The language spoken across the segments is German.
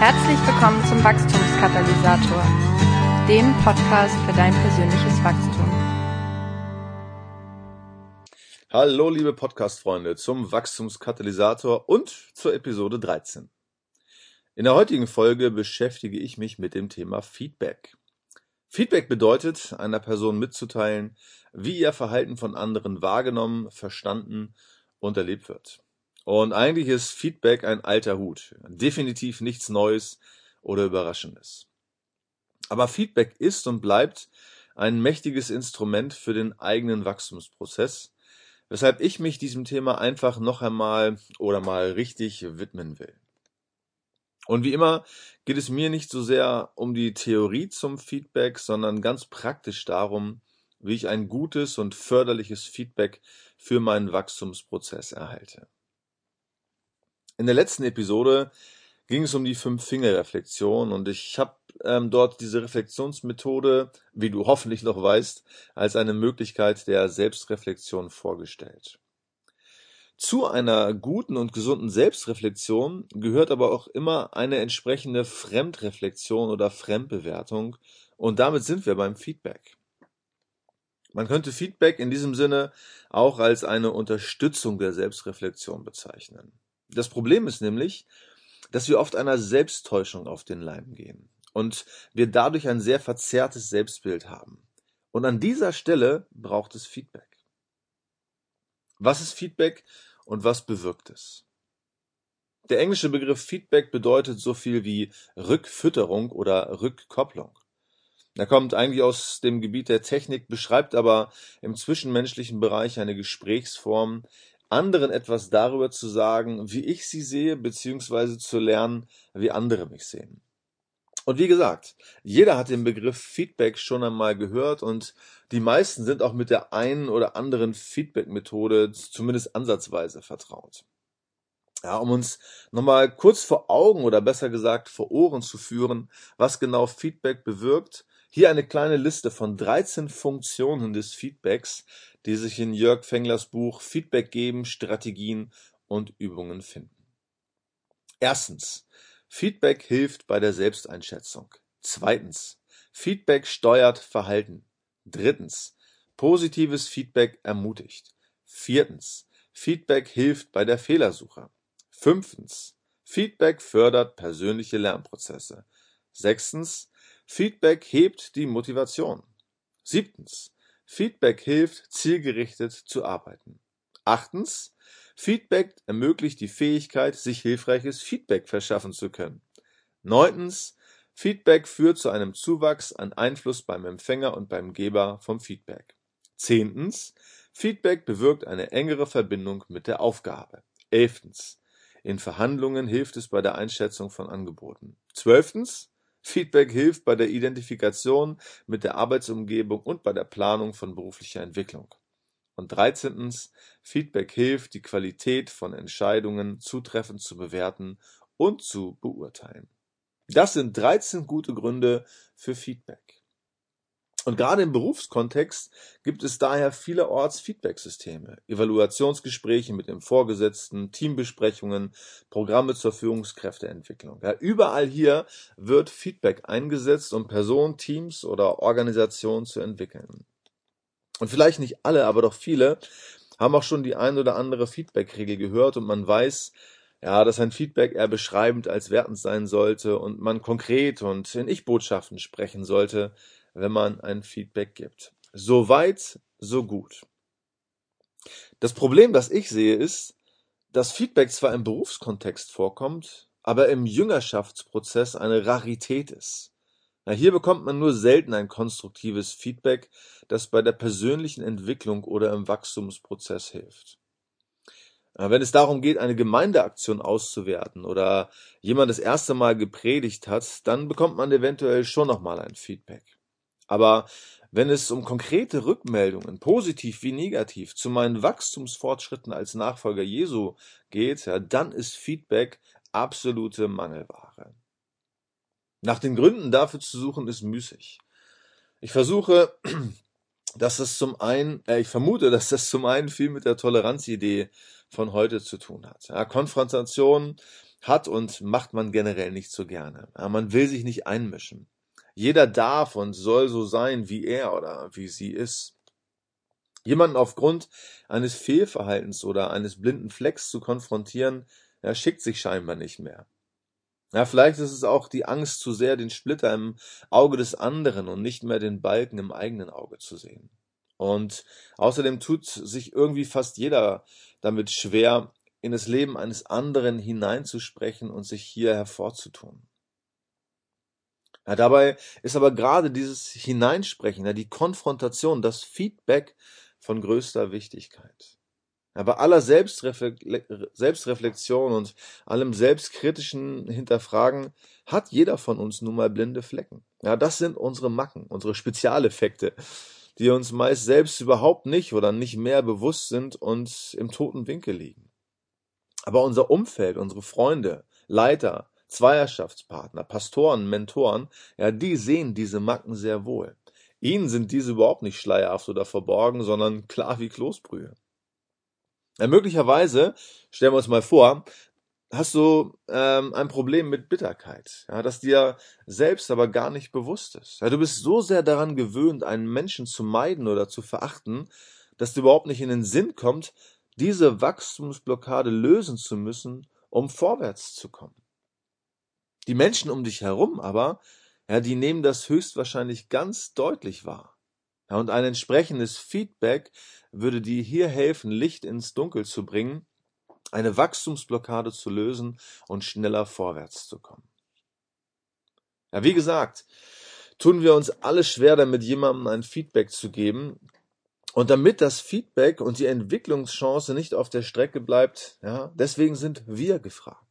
Herzlich willkommen zum Wachstumskatalysator, dem Podcast für dein persönliches Wachstum. Hallo, liebe Podcast-Freunde, zum Wachstumskatalysator und zur Episode 13. In der heutigen Folge beschäftige ich mich mit dem Thema Feedback. Feedback bedeutet, einer Person mitzuteilen, wie ihr Verhalten von anderen wahrgenommen, verstanden und erlebt wird. Und eigentlich ist Feedback ein alter Hut. Definitiv nichts Neues oder Überraschendes. Aber Feedback ist und bleibt ein mächtiges Instrument für den eigenen Wachstumsprozess, weshalb ich mich diesem Thema einfach noch einmal oder mal richtig widmen will. Und wie immer geht es mir nicht so sehr um die Theorie zum Feedback, sondern ganz praktisch darum, wie ich ein gutes und förderliches Feedback für meinen Wachstumsprozess erhalte. In der letzten Episode ging es um die Fünf-Finger-Reflexion und ich habe ähm, dort diese Reflexionsmethode, wie du hoffentlich noch weißt, als eine Möglichkeit der Selbstreflexion vorgestellt. Zu einer guten und gesunden Selbstreflexion gehört aber auch immer eine entsprechende Fremdreflexion oder Fremdbewertung und damit sind wir beim Feedback. Man könnte Feedback in diesem Sinne auch als eine Unterstützung der Selbstreflexion bezeichnen. Das Problem ist nämlich, dass wir oft einer Selbsttäuschung auf den Leim gehen und wir dadurch ein sehr verzerrtes Selbstbild haben. Und an dieser Stelle braucht es Feedback. Was ist Feedback und was bewirkt es? Der englische Begriff Feedback bedeutet so viel wie Rückfütterung oder Rückkopplung. Er kommt eigentlich aus dem Gebiet der Technik, beschreibt aber im zwischenmenschlichen Bereich eine Gesprächsform, anderen etwas darüber zu sagen, wie ich sie sehe, beziehungsweise zu lernen, wie andere mich sehen. Und wie gesagt, jeder hat den Begriff Feedback schon einmal gehört und die meisten sind auch mit der einen oder anderen Feedback-Methode zumindest ansatzweise vertraut. Ja, um uns nochmal kurz vor Augen oder besser gesagt vor Ohren zu führen, was genau Feedback bewirkt, hier eine kleine Liste von 13 Funktionen des Feedbacks, die sich in Jörg Fenglers Buch Feedback geben, Strategien und Übungen finden. Erstens. Feedback hilft bei der Selbsteinschätzung. Zweitens. Feedback steuert Verhalten. Drittens. Positives Feedback ermutigt. Viertens. Feedback hilft bei der Fehlersuche. Fünftens. Feedback fördert persönliche Lernprozesse. Sechstens. Feedback hebt die Motivation. Siebtens. Feedback hilft, zielgerichtet zu arbeiten. Achtens. Feedback ermöglicht die Fähigkeit, sich hilfreiches Feedback verschaffen zu können. Neuntens. Feedback führt zu einem Zuwachs an Einfluss beim Empfänger und beim Geber vom Feedback. Zehntens. Feedback bewirkt eine engere Verbindung mit der Aufgabe. Elftens. In Verhandlungen hilft es bei der Einschätzung von Angeboten. Zwölftens. Feedback hilft bei der Identifikation mit der Arbeitsumgebung und bei der Planung von beruflicher Entwicklung. Und dreizehntens, Feedback hilft, die Qualität von Entscheidungen zutreffend zu bewerten und zu beurteilen. Das sind 13 gute Gründe für Feedback. Und gerade im Berufskontext gibt es daher vielerorts Feedbacksysteme, Evaluationsgespräche mit dem Vorgesetzten, Teambesprechungen, Programme zur Führungskräfteentwicklung. Ja, überall hier wird Feedback eingesetzt, um Personen, Teams oder Organisationen zu entwickeln. Und vielleicht nicht alle, aber doch viele haben auch schon die ein oder andere Feedback-Regel gehört und man weiß, ja, dass ein Feedback eher beschreibend als wertend sein sollte und man konkret und in Ich-Botschaften sprechen sollte, wenn man ein Feedback gibt. So weit, so gut. Das Problem, das ich sehe, ist, dass Feedback zwar im Berufskontext vorkommt, aber im Jüngerschaftsprozess eine Rarität ist. Na, hier bekommt man nur selten ein konstruktives Feedback, das bei der persönlichen Entwicklung oder im Wachstumsprozess hilft. Wenn es darum geht, eine Gemeindeaktion auszuwerten oder jemand das erste Mal gepredigt hat, dann bekommt man eventuell schon nochmal ein Feedback. Aber wenn es um konkrete Rückmeldungen, positiv wie negativ, zu meinen Wachstumsfortschritten als Nachfolger Jesu geht, ja, dann ist Feedback absolute Mangelware. Nach den Gründen dafür zu suchen, ist müßig. Ich versuche, dass das zum einen, äh, ich vermute, dass das zum einen viel mit der Toleranzidee von heute zu tun hat. Ja, Konfrontation hat und macht man generell nicht so gerne. Ja, man will sich nicht einmischen. Jeder darf und soll so sein, wie er oder wie sie ist. Jemanden aufgrund eines Fehlverhaltens oder eines blinden Flecks zu konfrontieren, ja, schickt sich scheinbar nicht mehr. Ja, vielleicht ist es auch die Angst zu sehr, den Splitter im Auge des anderen und nicht mehr den Balken im eigenen Auge zu sehen. Und außerdem tut sich irgendwie fast jeder damit schwer, in das Leben eines anderen hineinzusprechen und sich hier hervorzutun. Ja, dabei ist aber gerade dieses Hineinsprechen, ja, die Konfrontation, das Feedback von größter Wichtigkeit. Ja, bei aller Selbstreflexion und allem selbstkritischen Hinterfragen hat jeder von uns nun mal blinde Flecken. Ja, das sind unsere Macken, unsere Spezialeffekte, die uns meist selbst überhaupt nicht oder nicht mehr bewusst sind und im toten Winkel liegen. Aber unser Umfeld, unsere Freunde, Leiter, Zweierschaftspartner, Pastoren, Mentoren, ja, die sehen diese Macken sehr wohl. Ihnen sind diese überhaupt nicht schleierhaft oder verborgen, sondern klar wie Kloßbrühe. Ja, möglicherweise, stellen wir uns mal vor, hast du ähm, ein Problem mit Bitterkeit, ja, das dir selbst aber gar nicht bewusst ist. Ja, du bist so sehr daran gewöhnt, einen Menschen zu meiden oder zu verachten, dass dir überhaupt nicht in den Sinn kommt, diese Wachstumsblockade lösen zu müssen, um vorwärts zu kommen. Die Menschen um dich herum aber, ja, die nehmen das höchstwahrscheinlich ganz deutlich wahr. Ja, und ein entsprechendes Feedback würde dir hier helfen, Licht ins Dunkel zu bringen, eine Wachstumsblockade zu lösen und schneller vorwärts zu kommen. Ja, wie gesagt, tun wir uns alle schwer damit, jemandem ein Feedback zu geben, und damit das Feedback und die Entwicklungschance nicht auf der Strecke bleibt, ja, deswegen sind wir gefragt.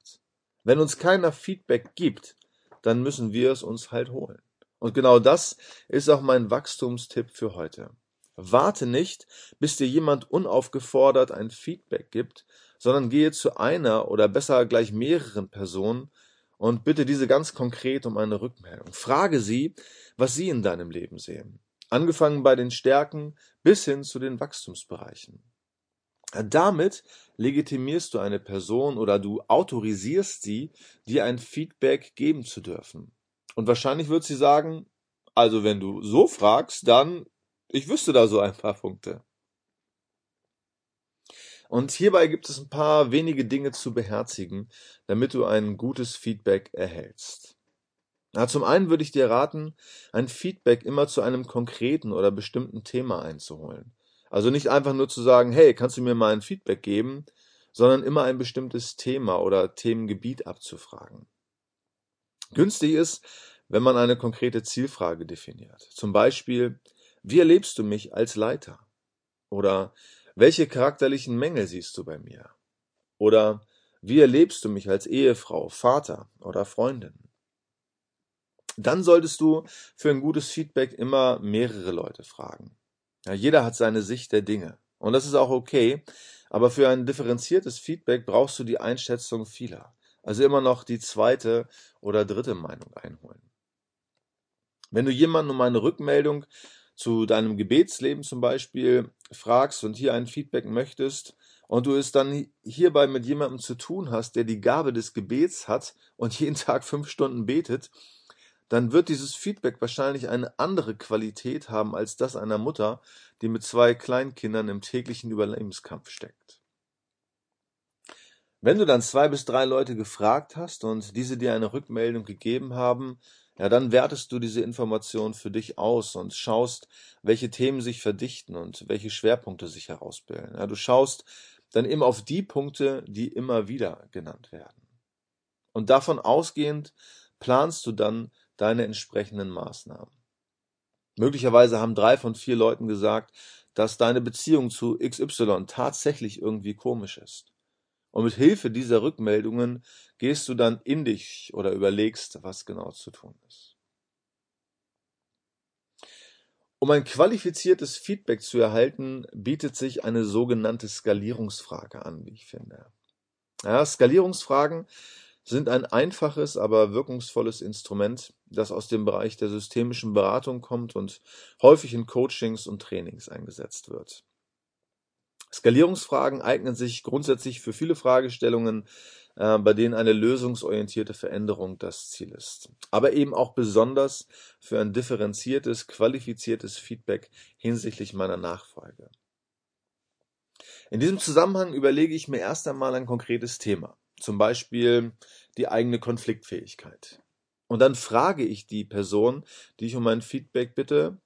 Wenn uns keiner Feedback gibt, dann müssen wir es uns halt holen. Und genau das ist auch mein Wachstumstipp für heute. Warte nicht, bis dir jemand unaufgefordert ein Feedback gibt, sondern gehe zu einer oder besser gleich mehreren Personen und bitte diese ganz konkret um eine Rückmeldung. Frage sie, was sie in deinem Leben sehen angefangen bei den Stärken bis hin zu den Wachstumsbereichen. Damit legitimierst du eine Person oder du autorisierst sie, dir ein Feedback geben zu dürfen. Und wahrscheinlich wird sie sagen, also wenn du so fragst, dann, ich wüsste da so ein paar Punkte. Und hierbei gibt es ein paar wenige Dinge zu beherzigen, damit du ein gutes Feedback erhältst. Na, zum einen würde ich dir raten, ein Feedback immer zu einem konkreten oder bestimmten Thema einzuholen. Also nicht einfach nur zu sagen, hey, kannst du mir mal ein Feedback geben, sondern immer ein bestimmtes Thema oder Themengebiet abzufragen. Günstig ist, wenn man eine konkrete Zielfrage definiert. Zum Beispiel, wie erlebst du mich als Leiter? Oder welche charakterlichen Mängel siehst du bei mir? Oder wie erlebst du mich als Ehefrau, Vater oder Freundin? Dann solltest du für ein gutes Feedback immer mehrere Leute fragen. Ja, jeder hat seine Sicht der Dinge. Und das ist auch okay. Aber für ein differenziertes Feedback brauchst du die Einschätzung vieler. Also immer noch die zweite oder dritte Meinung einholen. Wenn du jemanden um eine Rückmeldung zu deinem Gebetsleben zum Beispiel fragst und hier ein Feedback möchtest und du es dann hierbei mit jemandem zu tun hast, der die Gabe des Gebets hat und jeden Tag fünf Stunden betet, dann wird dieses Feedback wahrscheinlich eine andere Qualität haben als das einer Mutter, die mit zwei Kleinkindern im täglichen Überlebenskampf steckt. Wenn du dann zwei bis drei Leute gefragt hast und diese dir eine Rückmeldung gegeben haben, ja, dann wertest du diese Information für dich aus und schaust, welche Themen sich verdichten und welche Schwerpunkte sich herausbilden. Ja, du schaust dann immer auf die Punkte, die immer wieder genannt werden. Und davon ausgehend planst du dann deine entsprechenden Maßnahmen. Möglicherweise haben drei von vier Leuten gesagt, dass deine Beziehung zu XY tatsächlich irgendwie komisch ist. Und mit Hilfe dieser Rückmeldungen gehst du dann in dich oder überlegst, was genau zu tun ist. Um ein qualifiziertes Feedback zu erhalten, bietet sich eine sogenannte Skalierungsfrage an, wie ich finde. Ja, Skalierungsfragen sind ein einfaches, aber wirkungsvolles Instrument, das aus dem Bereich der systemischen Beratung kommt und häufig in Coachings und Trainings eingesetzt wird. Skalierungsfragen eignen sich grundsätzlich für viele Fragestellungen äh, bei denen eine lösungsorientierte Veränderung das Ziel ist. Aber eben auch besonders für ein differenziertes, qualifiziertes Feedback hinsichtlich meiner Nachfolge. In diesem Zusammenhang überlege ich mir erst einmal ein konkretes Thema, zum Beispiel die eigene Konfliktfähigkeit. Und dann frage ich die Person, die ich um mein Feedback bitte,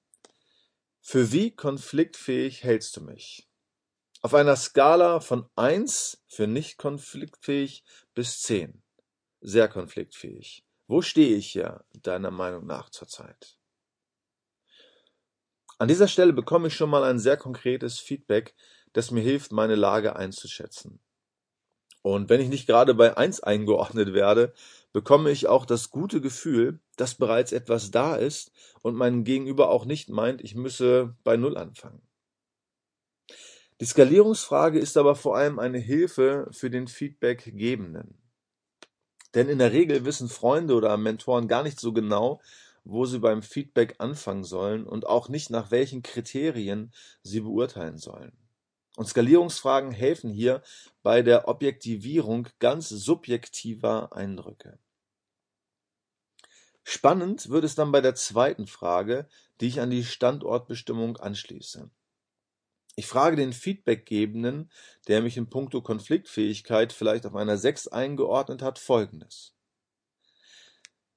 für wie konfliktfähig hältst du mich? Auf einer Skala von 1 für nicht konfliktfähig bis 10. Sehr konfliktfähig. Wo stehe ich hier deiner Meinung nach zurzeit? An dieser Stelle bekomme ich schon mal ein sehr konkretes Feedback, das mir hilft, meine Lage einzuschätzen. Und wenn ich nicht gerade bei 1 eingeordnet werde, bekomme ich auch das gute Gefühl, dass bereits etwas da ist und mein Gegenüber auch nicht meint, ich müsse bei Null anfangen. Die Skalierungsfrage ist aber vor allem eine Hilfe für den Feedbackgebenden. Denn in der Regel wissen Freunde oder Mentoren gar nicht so genau, wo sie beim Feedback anfangen sollen und auch nicht nach welchen Kriterien sie beurteilen sollen. Und Skalierungsfragen helfen hier bei der Objektivierung ganz subjektiver Eindrücke. Spannend wird es dann bei der zweiten Frage, die ich an die Standortbestimmung anschließe. Ich frage den Feedbackgebenden, der mich in puncto Konfliktfähigkeit vielleicht auf einer 6 eingeordnet hat, folgendes.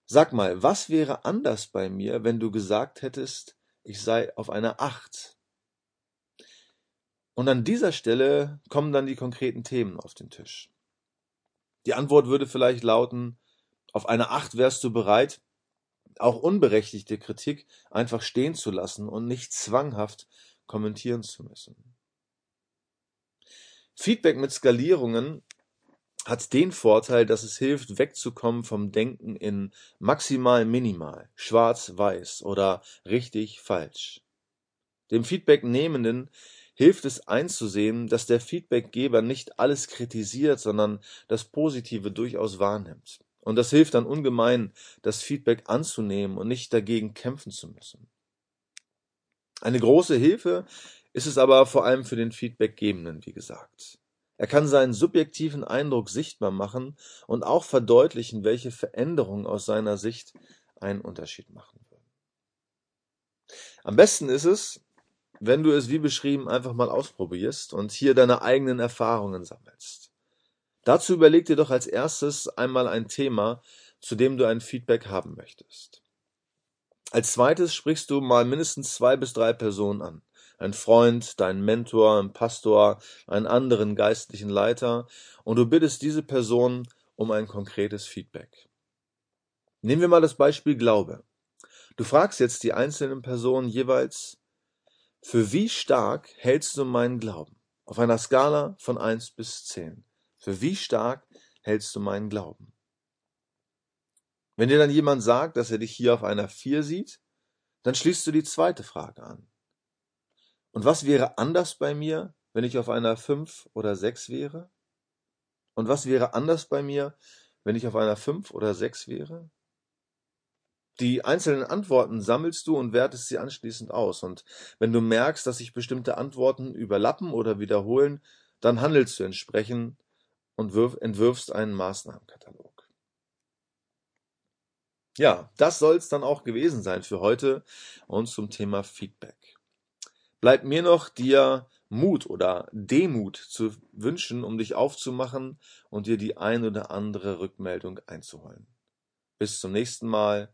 Sag mal, was wäre anders bei mir, wenn du gesagt hättest, ich sei auf einer 8? Und an dieser Stelle kommen dann die konkreten Themen auf den Tisch. Die Antwort würde vielleicht lauten, auf einer 8 wärst du bereit, auch unberechtigte Kritik einfach stehen zu lassen und nicht zwanghaft kommentieren zu müssen. Feedback mit Skalierungen hat den Vorteil, dass es hilft, wegzukommen vom Denken in maximal minimal, schwarz-weiß oder richtig falsch. Dem Feedback-Nehmenden hilft es einzusehen, dass der Feedbackgeber nicht alles kritisiert, sondern das Positive durchaus wahrnimmt. Und das hilft dann ungemein, das Feedback anzunehmen und nicht dagegen kämpfen zu müssen. Eine große Hilfe ist es aber vor allem für den Feedbackgebenden, wie gesagt. Er kann seinen subjektiven Eindruck sichtbar machen und auch verdeutlichen, welche Veränderungen aus seiner Sicht einen Unterschied machen würden. Am besten ist es, wenn du es wie beschrieben einfach mal ausprobierst und hier deine eigenen Erfahrungen sammelst. Dazu überleg dir doch als erstes einmal ein Thema, zu dem du ein Feedback haben möchtest. Als zweites sprichst du mal mindestens zwei bis drei Personen an. Ein Freund, dein Mentor, ein Pastor, einen anderen geistlichen Leiter und du bittest diese Person um ein konkretes Feedback. Nehmen wir mal das Beispiel Glaube. Du fragst jetzt die einzelnen Personen jeweils, für wie stark hältst du meinen Glauben? Auf einer Skala von eins bis zehn. Für wie stark hältst du meinen Glauben? Wenn dir dann jemand sagt, dass er dich hier auf einer Vier sieht, dann schließt du die zweite Frage an. Und was wäre anders bei mir, wenn ich auf einer Fünf oder Sechs wäre? Und was wäre anders bei mir, wenn ich auf einer Fünf oder Sechs wäre? Die einzelnen Antworten sammelst du und wertest sie anschließend aus. Und wenn du merkst, dass sich bestimmte Antworten überlappen oder wiederholen, dann handelst du entsprechend und entwirfst einen Maßnahmenkatalog. Ja, das soll es dann auch gewesen sein für heute und zum Thema Feedback. Bleibt mir noch, dir Mut oder Demut zu wünschen, um dich aufzumachen und dir die ein oder andere Rückmeldung einzuholen. Bis zum nächsten Mal,